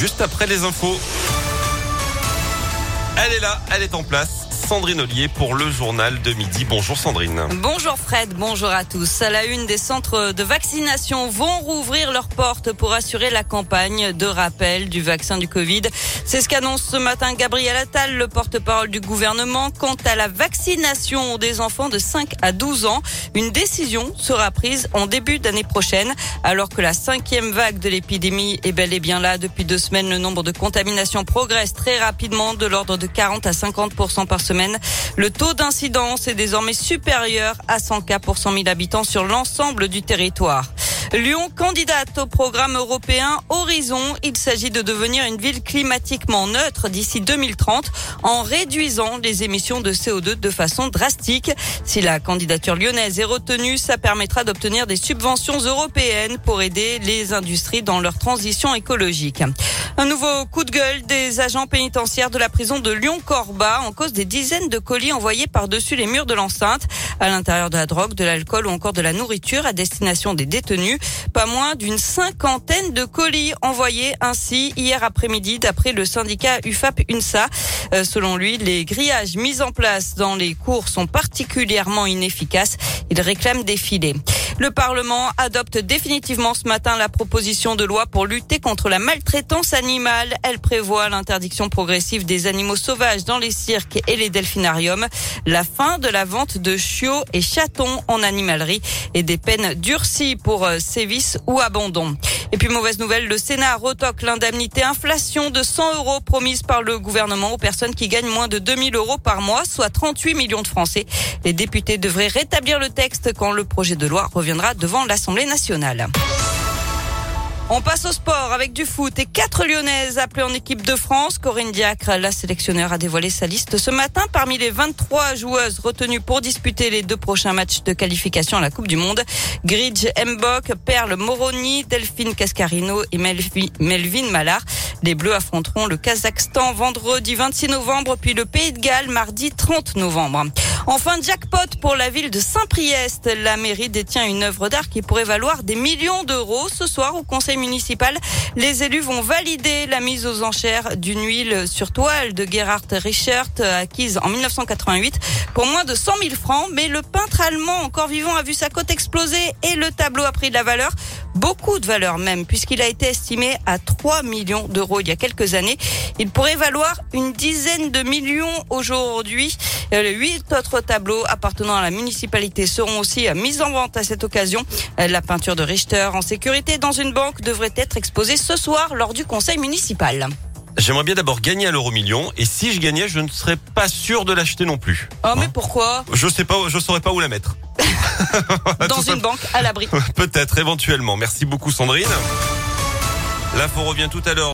juste après les infos. Elle est là, elle est en place. Sandrine Ollier pour le journal de midi. Bonjour Sandrine. Bonjour Fred, bonjour à tous. À la une des centres de vaccination vont rouvrir leurs portes pour assurer la campagne de rappel du vaccin du Covid. C'est ce qu'annonce ce matin Gabriel Attal, le porte-parole du gouvernement. Quant à la vaccination des enfants de 5 à 12 ans, une décision sera prise en début d'année prochaine. Alors que la cinquième vague de l'épidémie est bel et bien là depuis deux semaines, le nombre de contaminations progresse très rapidement de l'ordre de 40 à 50% par semaine. Le taux d'incidence est désormais supérieur à 100 cas pour 100 000 habitants sur l'ensemble du territoire. Lyon candidate au programme européen Horizon. Il s'agit de devenir une ville climatiquement neutre d'ici 2030 en réduisant les émissions de CO2 de façon drastique. Si la candidature lyonnaise est retenue, ça permettra d'obtenir des subventions européennes pour aider les industries dans leur transition écologique. Un nouveau coup de gueule des agents pénitentiaires de la prison de Lyon-Corba en cause des dizaines de colis envoyés par-dessus les murs de l'enceinte à l'intérieur de la drogue, de l'alcool ou encore de la nourriture à destination des détenus. Pas moins d'une cinquantaine de colis envoyés ainsi hier après-midi d'après le syndicat UFAP-UNSA. Euh, selon lui, les grillages mis en place dans les cours sont particulièrement inefficaces. Il réclame des filets. Le Parlement adopte définitivement ce matin la proposition de loi pour lutter contre la maltraitance animale. Elle prévoit l'interdiction progressive des animaux sauvages dans les cirques et les delphinariums, la fin de la vente de chiots et chatons en animalerie et des peines durcies pour euh, sévices ou abandon. Et puis mauvaise nouvelle, le Sénat retoque l'indemnité inflation de 100 euros promise par le gouvernement aux personnes qui gagnent moins de 2000 euros par mois, soit 38 millions de Français. Les députés devraient rétablir le texte quand le projet de loi reviendra devant l'Assemblée nationale. On passe au sport avec du foot et quatre Lyonnaises appelées en équipe de France. Corinne Diacre, la sélectionneur, a dévoilé sa liste ce matin parmi les 23 joueuses retenues pour disputer les deux prochains matchs de qualification à la Coupe du Monde. Gridge Mbok, Perle Moroni, Delphine Cascarino et Melvin Mallard. Les Bleus affronteront le Kazakhstan vendredi 26 novembre, puis le Pays de Galles mardi 30 novembre. Enfin, jackpot pour la ville de Saint-Priest. La mairie détient une œuvre d'art qui pourrait valoir des millions d'euros. Ce soir, au conseil municipal, les élus vont valider la mise aux enchères d'une huile sur toile de Gerhard Richert acquise en 1988 pour moins de 100 000 francs. Mais le peintre allemand encore vivant a vu sa cote exploser et le tableau a pris de la valeur beaucoup de valeur même, puisqu'il a été estimé à 3 millions d'euros il y a quelques années. Il pourrait valoir une dizaine de millions aujourd'hui. Les huit autres tableaux appartenant à la municipalité seront aussi mis en vente à cette occasion. La peinture de Richter en sécurité dans une banque devrait être exposée ce soir lors du conseil municipal. J'aimerais bien d'abord gagner à l'euro million et si je gagnais, je ne serais pas sûr de l'acheter non plus. Oh mais hein pourquoi? Je sais pas, je saurais pas où la mettre. Dans une banque à l'abri. Peut-être éventuellement. Merci beaucoup Sandrine. L'info revient tout à l'heure.